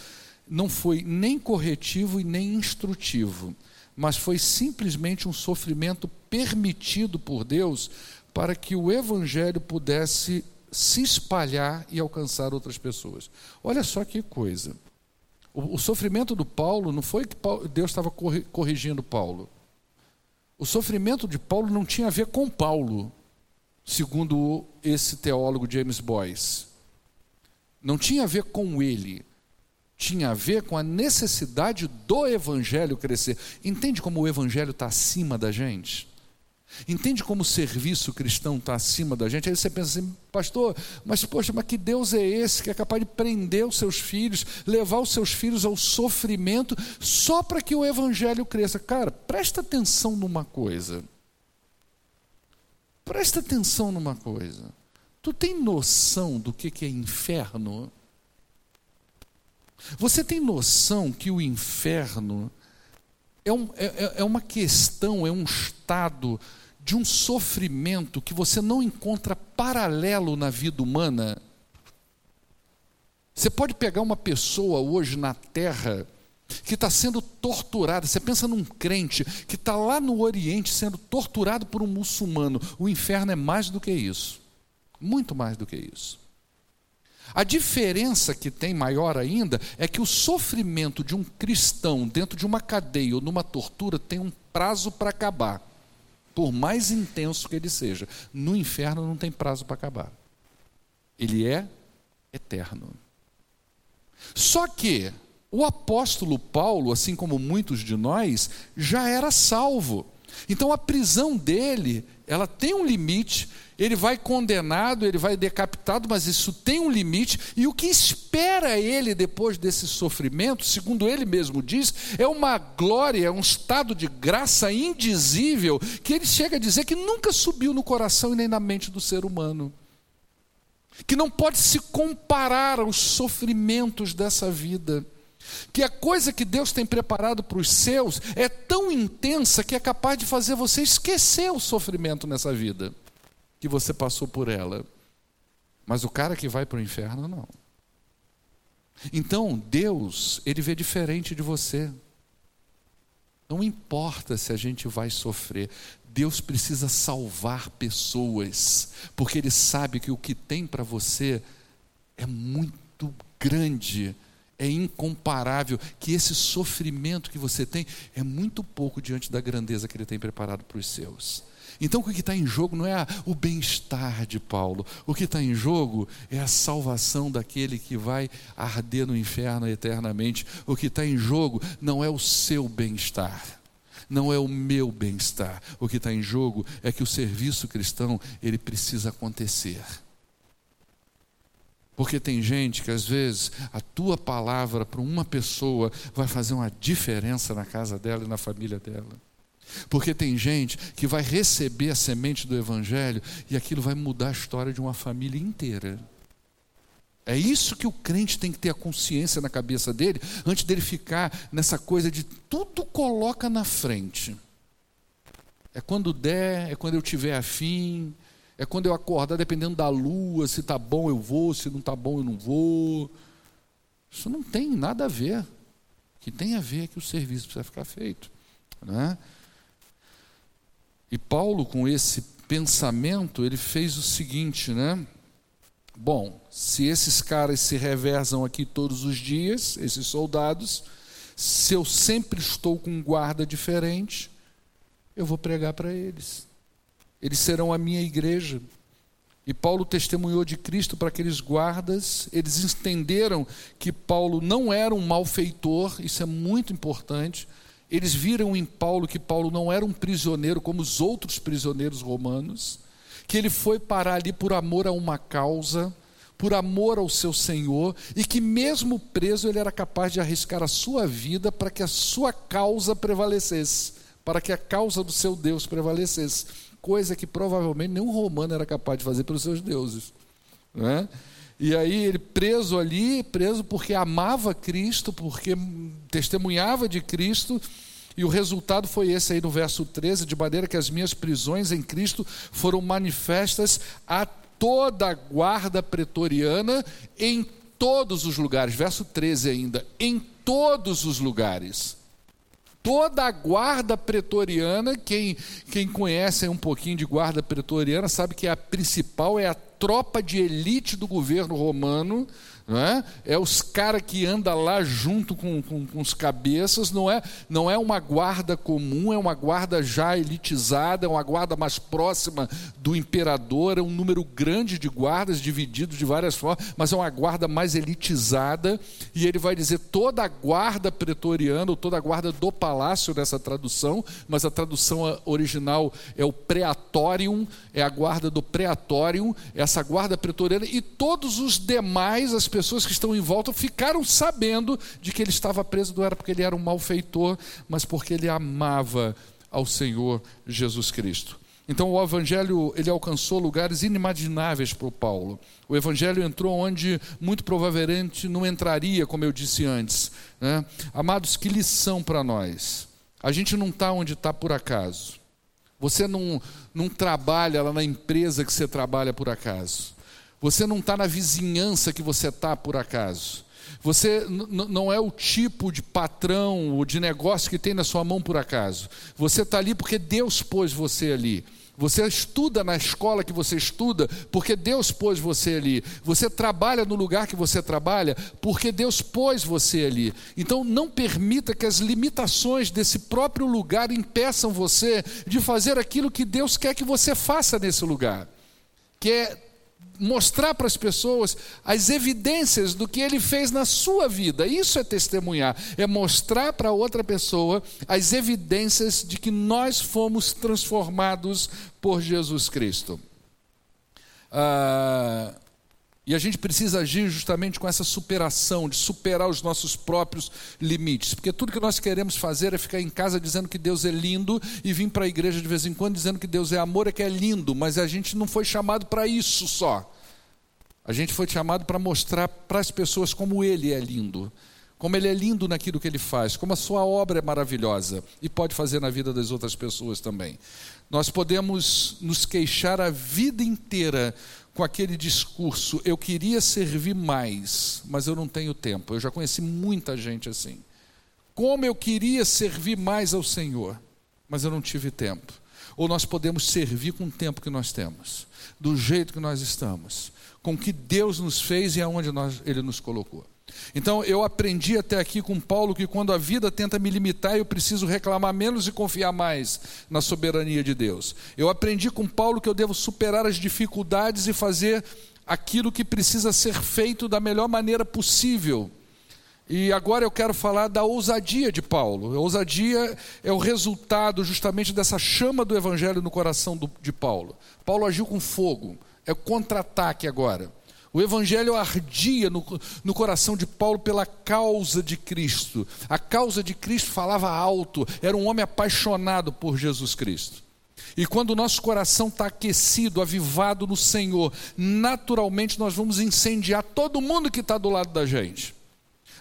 não foi nem corretivo e nem instrutivo mas foi simplesmente um sofrimento permitido por Deus para que o evangelho pudesse se espalhar e alcançar outras pessoas. Olha só que coisa. O, o sofrimento do Paulo não foi que Paulo, Deus estava corrigindo Paulo. O sofrimento de Paulo não tinha a ver com Paulo, segundo esse teólogo James Boyce. Não tinha a ver com ele, tinha a ver com a necessidade do evangelho crescer. Entende como o evangelho está acima da gente? Entende como o serviço cristão está acima da gente? Aí você pensa assim, pastor, mas poxa, mas que Deus é esse que é capaz de prender os seus filhos, levar os seus filhos ao sofrimento só para que o evangelho cresça? Cara, presta atenção numa coisa. Presta atenção numa coisa. Tu tem noção do que é inferno? Você tem noção que o inferno é, um, é, é, é uma questão, é um estado de um sofrimento que você não encontra paralelo na vida humana? Você pode pegar uma pessoa hoje na terra que está sendo torturada. Você pensa num crente que está lá no Oriente sendo torturado por um muçulmano. O inferno é mais do que isso. Muito mais do que isso. A diferença que tem maior ainda é que o sofrimento de um cristão dentro de uma cadeia ou numa tortura tem um prazo para acabar, por mais intenso que ele seja. No inferno não tem prazo para acabar. Ele é eterno. Só que o apóstolo Paulo, assim como muitos de nós, já era salvo. Então a prisão dele, ela tem um limite, ele vai condenado, ele vai decapitado, mas isso tem um limite, e o que espera ele depois desse sofrimento, segundo ele mesmo diz, é uma glória, é um estado de graça indizível, que ele chega a dizer que nunca subiu no coração e nem na mente do ser humano. Que não pode se comparar aos sofrimentos dessa vida que a coisa que Deus tem preparado para os seus é tão intensa que é capaz de fazer você esquecer o sofrimento nessa vida que você passou por ela. Mas o cara que vai para o inferno, não. Então, Deus, ele vê diferente de você. Não importa se a gente vai sofrer, Deus precisa salvar pessoas, porque Ele sabe que o que tem para você é muito grande é incomparável, que esse sofrimento que você tem é muito pouco diante da grandeza que ele tem preparado para os seus. Então, o que está em jogo não é o bem-estar de Paulo, o que está em jogo é a salvação daquele que vai arder no inferno eternamente. O que está em jogo não é o seu bem-estar, não é o meu bem-estar. O que está em jogo é que o serviço cristão ele precisa acontecer. Porque tem gente que às vezes a tua palavra para uma pessoa vai fazer uma diferença na casa dela e na família dela. Porque tem gente que vai receber a semente do Evangelho e aquilo vai mudar a história de uma família inteira. É isso que o crente tem que ter a consciência na cabeça dele, antes dele ficar nessa coisa de tudo coloca na frente. É quando der, é quando eu tiver afim, é quando eu acordar, dependendo da lua, se está bom eu vou, se não está bom eu não vou. Isso não tem nada a ver. O que tem a ver é que o serviço precisa ficar feito. Né? E Paulo, com esse pensamento, ele fez o seguinte, né? Bom, se esses caras se reversam aqui todos os dias, esses soldados, se eu sempre estou com um guarda diferente, eu vou pregar para eles eles serão a minha igreja. E Paulo testemunhou de Cristo para aqueles guardas, eles entenderam que Paulo não era um malfeitor, isso é muito importante. Eles viram em Paulo que Paulo não era um prisioneiro como os outros prisioneiros romanos, que ele foi parar ali por amor a uma causa, por amor ao seu Senhor, e que mesmo preso ele era capaz de arriscar a sua vida para que a sua causa prevalecesse, para que a causa do seu Deus prevalecesse coisa que provavelmente nenhum romano era capaz de fazer pelos seus deuses. Né? E aí ele preso ali, preso porque amava Cristo, porque testemunhava de Cristo, e o resultado foi esse aí no verso 13, de maneira que as minhas prisões em Cristo foram manifestas a toda a guarda pretoriana em todos os lugares. Verso 13 ainda, em todos os lugares toda a guarda pretoriana, quem, quem conhece um pouquinho de guarda pretoriana sabe que a principal é a tropa de elite do governo romano, não é? É os caras que andam lá junto com, com, com, os cabeças, não é, não é uma guarda comum, é uma guarda já elitizada, é uma guarda mais próxima do imperador, é um número grande de guardas divididos de várias formas, mas é uma guarda mais elitizada, e ele vai dizer toda a guarda pretoriana, ou toda a guarda do palácio nessa tradução, mas a tradução original é o preatorium, é a guarda do preatorium, essa guarda pretoriana, e todos os demais, as pessoas que estão em volta ficaram sabendo de que ele estava preso, não era porque ele era um malfeitor, mas porque ele amava ao Senhor Jesus Cristo. Então o evangelho ele alcançou lugares inimagináveis para o Paulo. O evangelho entrou onde muito provavelmente não entraria, como eu disse antes. Né? Amados, que lição para nós. A gente não está onde está por acaso. Você não, não trabalha lá na empresa que você trabalha por acaso. Você não está na vizinhança que você está por acaso. Você não é o tipo de patrão ou de negócio que tem na sua mão por acaso. Você está ali porque Deus pôs você ali. Você estuda na escola que você estuda porque Deus pôs você ali. Você trabalha no lugar que você trabalha porque Deus pôs você ali. Então não permita que as limitações desse próprio lugar impeçam você de fazer aquilo que Deus quer que você faça nesse lugar. Que é mostrar para as pessoas as evidências do que ele fez na sua vida. Isso é testemunhar, é mostrar para outra pessoa as evidências de que nós fomos transformados por Jesus Cristo. Ah, e a gente precisa agir justamente com essa superação, de superar os nossos próprios limites. Porque tudo que nós queremos fazer é ficar em casa dizendo que Deus é lindo e vir para a igreja de vez em quando dizendo que Deus é amor, é que é lindo, mas a gente não foi chamado para isso só. A gente foi chamado para mostrar para as pessoas como Ele é lindo, como Ele é lindo naquilo que Ele faz, como a Sua obra é maravilhosa e pode fazer na vida das outras pessoas também. Nós podemos nos queixar a vida inteira com aquele discurso: eu queria servir mais, mas eu não tenho tempo. Eu já conheci muita gente assim. Como eu queria servir mais ao Senhor, mas eu não tive tempo. Ou nós podemos servir com o tempo que nós temos, do jeito que nós estamos, com o que Deus nos fez e aonde nós, Ele nos colocou. Então eu aprendi até aqui com Paulo que quando a vida tenta me limitar, eu preciso reclamar menos e confiar mais na soberania de Deus. Eu aprendi com Paulo que eu devo superar as dificuldades e fazer aquilo que precisa ser feito da melhor maneira possível. E agora eu quero falar da ousadia de Paulo. A ousadia é o resultado justamente dessa chama do evangelho no coração do, de Paulo. Paulo agiu com fogo, é contra-ataque agora. O Evangelho ardia no, no, coração de Paulo pela causa de Cristo. A causa de Cristo falava alto, era um homem apaixonado por Jesus Cristo. E quando o nosso coração está aquecido, avivado no Senhor, naturalmente nós vamos incendiar todo mundo que está do lado da gente.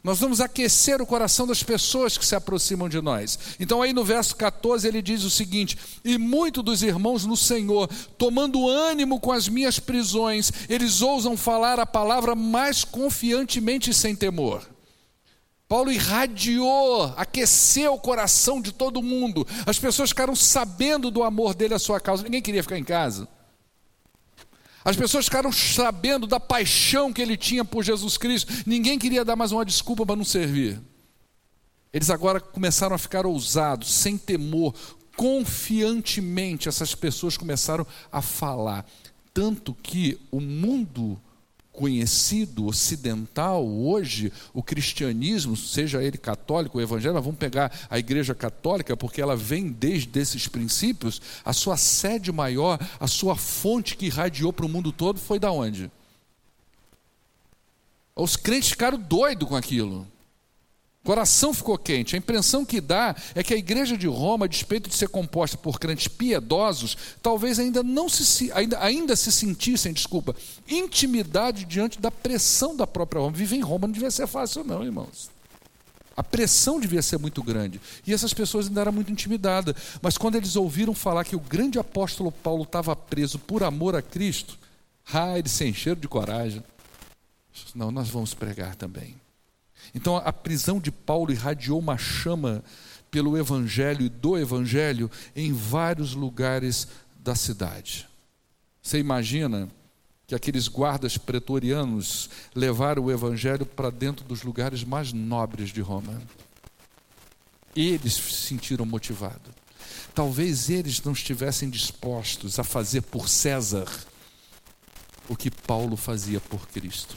Nós vamos aquecer o coração das pessoas que se aproximam de nós. Então, aí no verso 14, ele diz o seguinte: E muitos dos irmãos no Senhor, tomando ânimo com as minhas prisões, eles ousam falar a palavra mais confiantemente e sem temor. Paulo irradiou, aqueceu o coração de todo mundo. As pessoas ficaram sabendo do amor dele à sua causa. Ninguém queria ficar em casa. As pessoas ficaram sabendo da paixão que ele tinha por Jesus Cristo. Ninguém queria dar mais uma desculpa para não servir. Eles agora começaram a ficar ousados, sem temor, confiantemente. Essas pessoas começaram a falar. Tanto que o mundo conhecido ocidental hoje, o cristianismo, seja ele católico ou evangélico, vamos pegar a igreja católica, porque ela vem desde esses princípios, a sua sede maior, a sua fonte que irradiou para o mundo todo foi da onde? Os crentes ficaram doidos com aquilo coração ficou quente. A impressão que dá é que a igreja de Roma, a despeito de ser composta por crentes piedosos, talvez ainda não se ainda, ainda se sentissem, desculpa, intimidade diante da pressão da própria Roma. Viver em Roma não devia ser fácil, não, irmãos. A pressão devia ser muito grande. E essas pessoas ainda eram muito intimidadas. Mas quando eles ouviram falar que o grande apóstolo Paulo estava preso por amor a Cristo, ah, eles se encheram de coragem. Não, nós vamos pregar também. Então a prisão de Paulo irradiou uma chama pelo evangelho e do evangelho em vários lugares da cidade. Você imagina que aqueles guardas pretorianos levaram o evangelho para dentro dos lugares mais nobres de Roma. Eles se sentiram motivados. Talvez eles não estivessem dispostos a fazer por César o que Paulo fazia por Cristo.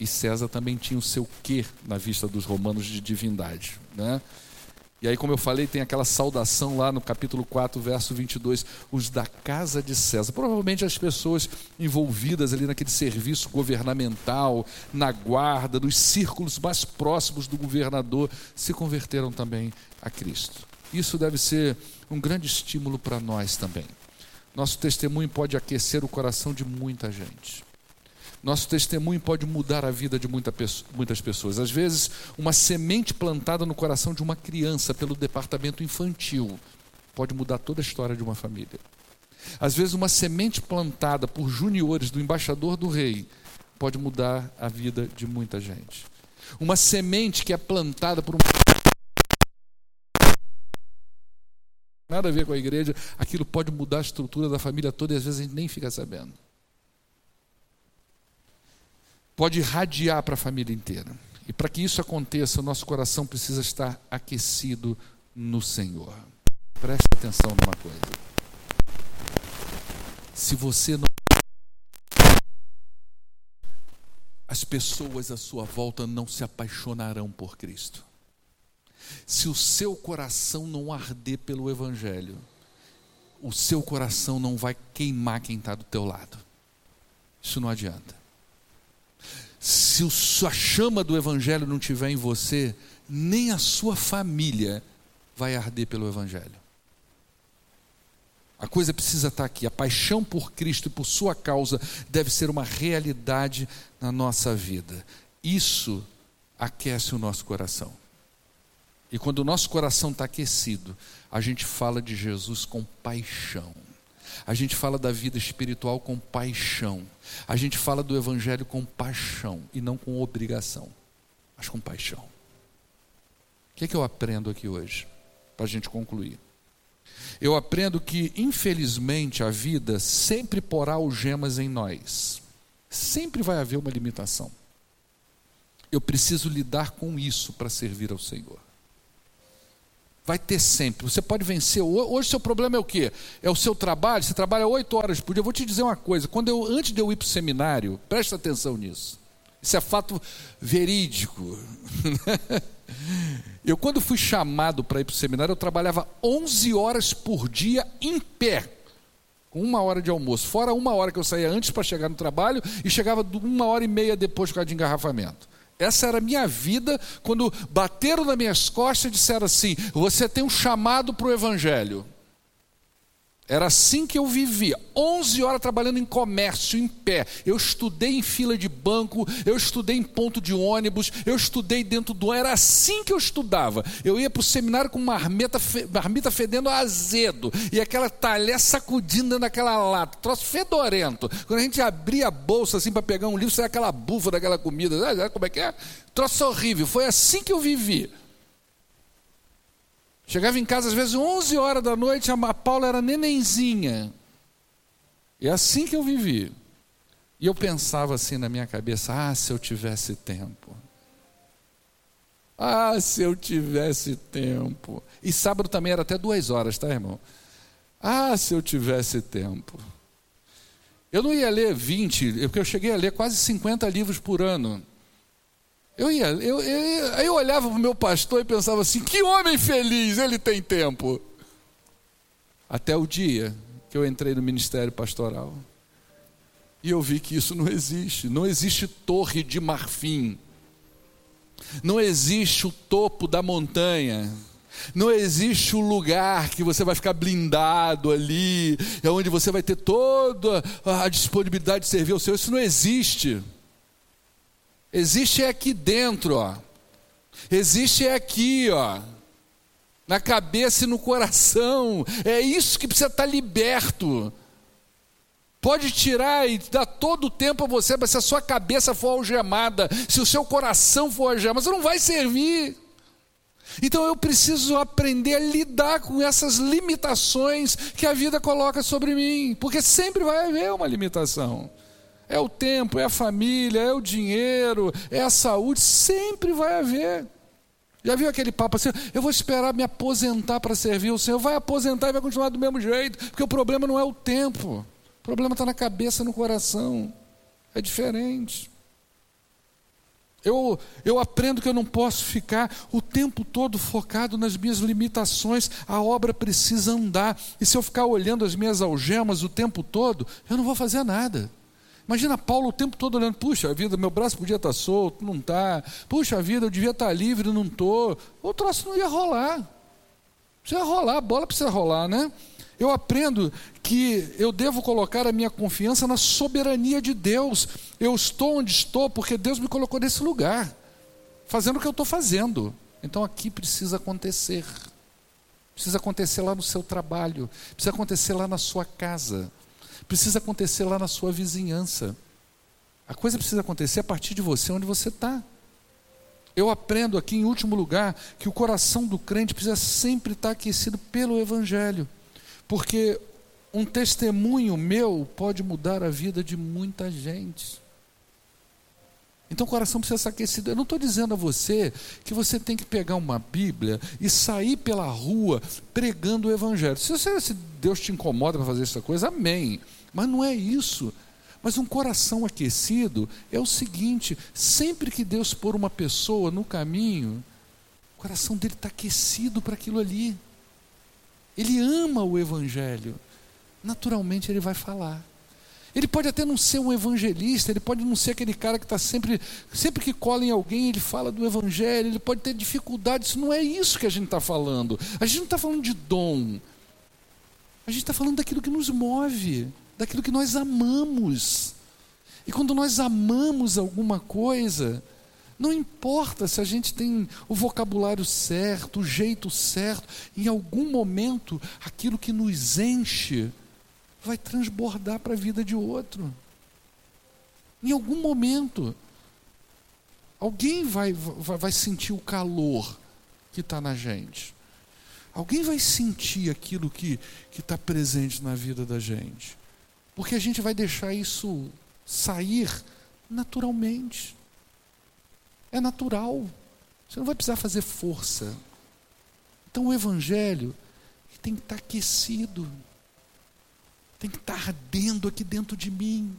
E César também tinha o seu quê na vista dos romanos de divindade. Né? E aí, como eu falei, tem aquela saudação lá no capítulo 4, verso 22, os da casa de César. Provavelmente as pessoas envolvidas ali naquele serviço governamental, na guarda, nos círculos mais próximos do governador, se converteram também a Cristo. Isso deve ser um grande estímulo para nós também. Nosso testemunho pode aquecer o coração de muita gente. Nosso testemunho pode mudar a vida de muita, muitas pessoas. Às vezes, uma semente plantada no coração de uma criança pelo departamento infantil pode mudar toda a história de uma família. Às vezes, uma semente plantada por juniores do embaixador do rei pode mudar a vida de muita gente. Uma semente que é plantada por um. Nada a ver com a igreja, aquilo pode mudar a estrutura da família toda e às vezes a gente nem fica sabendo pode irradiar para a família inteira. E para que isso aconteça, o nosso coração precisa estar aquecido no Senhor. Preste atenção numa coisa. Se você não. As pessoas à sua volta não se apaixonarão por Cristo. Se o seu coração não arder pelo Evangelho, o seu coração não vai queimar quem está do teu lado. Isso não adianta se a chama do Evangelho não tiver em você, nem a sua família vai arder pelo Evangelho. A coisa precisa estar aqui. A paixão por Cristo e por Sua causa deve ser uma realidade na nossa vida. Isso aquece o nosso coração. E quando o nosso coração está aquecido, a gente fala de Jesus com paixão. A gente fala da vida espiritual com paixão. A gente fala do evangelho com paixão e não com obrigação, mas com paixão. O que, é que eu aprendo aqui hoje, para a gente concluir? Eu aprendo que, infelizmente, a vida sempre porá algemas em nós. Sempre vai haver uma limitação. Eu preciso lidar com isso para servir ao Senhor. Vai ter sempre. Você pode vencer. Hoje seu problema é o quê? É o seu trabalho. Você trabalha oito horas por dia. Eu vou te dizer uma coisa. Quando eu, antes de eu ir para o seminário, presta atenção nisso. Isso é fato verídico. eu, quando fui chamado para ir para o seminário, eu trabalhava 11 horas por dia em pé, com uma hora de almoço. Fora uma hora que eu saía antes para chegar no trabalho e chegava uma hora e meia depois por causa de engarrafamento. Essa era a minha vida quando bateram nas minhas costas e disseram assim: você tem um chamado para o Evangelho. Era assim que eu vivia. 11 horas trabalhando em comércio, em pé. Eu estudei em fila de banco, eu estudei em ponto de ônibus, eu estudei dentro do. Era assim que eu estudava. Eu ia para o seminário com marmita, marmita fedendo azedo e aquela talher sacudindo naquela lata, troço fedorento. Quando a gente abria a bolsa assim para pegar um livro, saia aquela bufa daquela comida. Como é que é? Troço horrível. Foi assim que eu vivi. Chegava em casa às vezes 11 horas da noite, a Paula era nenenzinha. É assim que eu vivi. E eu pensava assim na minha cabeça: ah, se eu tivesse tempo. Ah, se eu tivesse tempo. E sábado também era até duas horas, tá, irmão? Ah, se eu tivesse tempo. Eu não ia ler 20, porque eu cheguei a ler quase 50 livros por ano. Eu ia, eu, eu, eu olhava para o meu pastor e pensava assim: que homem feliz, ele tem tempo. Até o dia que eu entrei no ministério pastoral. E eu vi que isso não existe. Não existe torre de marfim. Não existe o topo da montanha. Não existe o lugar que você vai ficar blindado ali, é onde você vai ter toda a disponibilidade de servir ao Senhor. Isso não existe. Existe aqui dentro, ó. Existe aqui, ó. Na cabeça e no coração. É isso que precisa estar liberto. Pode tirar e dar todo o tempo a você, mas se a sua cabeça for algemada, se o seu coração for algemado, você não vai servir. Então eu preciso aprender a lidar com essas limitações que a vida coloca sobre mim, porque sempre vai haver uma limitação. É o tempo, é a família, é o dinheiro, é a saúde, sempre vai haver. Já viu aquele papo assim? Eu vou esperar me aposentar para servir o Senhor. Vai aposentar e vai continuar do mesmo jeito, porque o problema não é o tempo, o problema está na cabeça, no coração. É diferente. Eu, eu aprendo que eu não posso ficar o tempo todo focado nas minhas limitações, a obra precisa andar. E se eu ficar olhando as minhas algemas o tempo todo, eu não vou fazer nada. Imagina Paulo o tempo todo olhando, puxa vida, meu braço podia estar solto, não está. Puxa vida, eu devia estar livre, não estou. O troço não ia rolar. Precisa rolar, a bola precisa rolar, né? Eu aprendo que eu devo colocar a minha confiança na soberania de Deus. Eu estou onde estou porque Deus me colocou nesse lugar, fazendo o que eu estou fazendo. Então aqui precisa acontecer. Precisa acontecer lá no seu trabalho, precisa acontecer lá na sua casa, precisa acontecer lá na sua vizinhança. A coisa precisa acontecer a partir de você, onde você está. Eu aprendo aqui, em último lugar, que o coração do crente precisa sempre estar aquecido pelo Evangelho. Porque um testemunho meu pode mudar a vida de muita gente. Então o coração precisa estar aquecido. Eu não estou dizendo a você que você tem que pegar uma Bíblia e sair pela rua pregando o Evangelho. Se, você, se Deus te incomoda para fazer essa coisa, amém. Mas não é isso. Mas um coração aquecido é o seguinte: sempre que Deus pôr uma pessoa no caminho, o coração dele está aquecido para aquilo ali. Ele ama o Evangelho. Naturalmente ele vai falar. Ele pode até não ser um evangelista, ele pode não ser aquele cara que está sempre, sempre que cola em alguém, ele fala do evangelho, ele pode ter dificuldades. Não é isso que a gente está falando. A gente não está falando de dom. A gente está falando daquilo que nos move, daquilo que nós amamos. E quando nós amamos alguma coisa, não importa se a gente tem o vocabulário certo, o jeito certo, em algum momento aquilo que nos enche vai transbordar para a vida de outro. Em algum momento, alguém vai, vai, vai sentir o calor que está na gente. Alguém vai sentir aquilo que está presente na vida da gente. Porque a gente vai deixar isso sair naturalmente. É natural. Você não vai precisar fazer força. Então o Evangelho tem que estar aquecido, tem que estar ardendo aqui dentro de mim.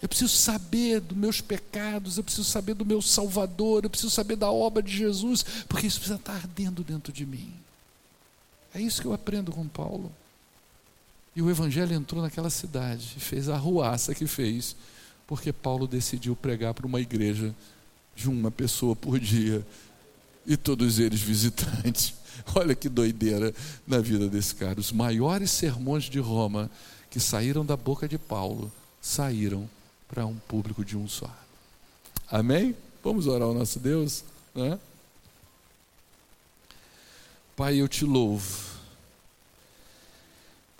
Eu preciso saber dos meus pecados, eu preciso saber do meu Salvador, eu preciso saber da obra de Jesus, porque isso precisa estar ardendo dentro de mim. É isso que eu aprendo com Paulo. E o Evangelho entrou naquela cidade e fez a ruaça que fez, porque Paulo decidiu pregar para uma igreja de uma pessoa por dia e todos eles visitantes. Olha que doideira na vida desse cara. Os maiores sermões de Roma que saíram da boca de Paulo saíram para um público de um só. Amém? Vamos orar ao nosso Deus? Né? Pai, eu te louvo,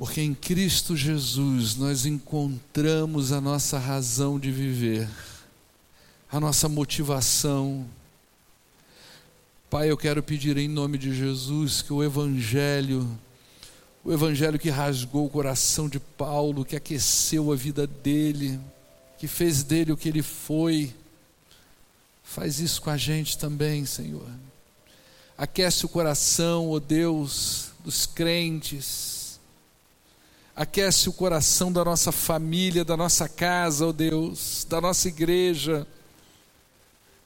porque em Cristo Jesus nós encontramos a nossa razão de viver a nossa motivação. Pai, eu quero pedir em nome de Jesus que o Evangelho, o Evangelho que rasgou o coração de Paulo, que aqueceu a vida dele, que fez dele o que ele foi, faz isso com a gente também, Senhor. Aquece o coração, ó oh Deus, dos crentes, aquece o coração da nossa família, da nossa casa, ó oh Deus, da nossa igreja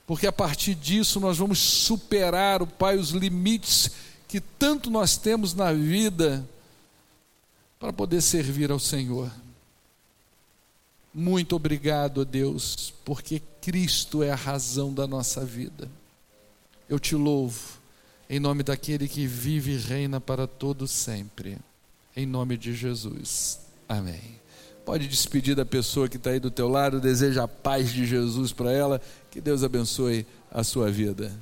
porque a partir disso nós vamos superar, o Pai, os limites que tanto nós temos na vida para poder servir ao Senhor. Muito obrigado, Deus, porque Cristo é a razão da nossa vida. Eu te louvo, em nome daquele que vive e reina para todo sempre. Em nome de Jesus. Amém. Pode despedir da pessoa que está aí do teu lado, deseja a paz de Jesus para ela. Que Deus abençoe a sua vida.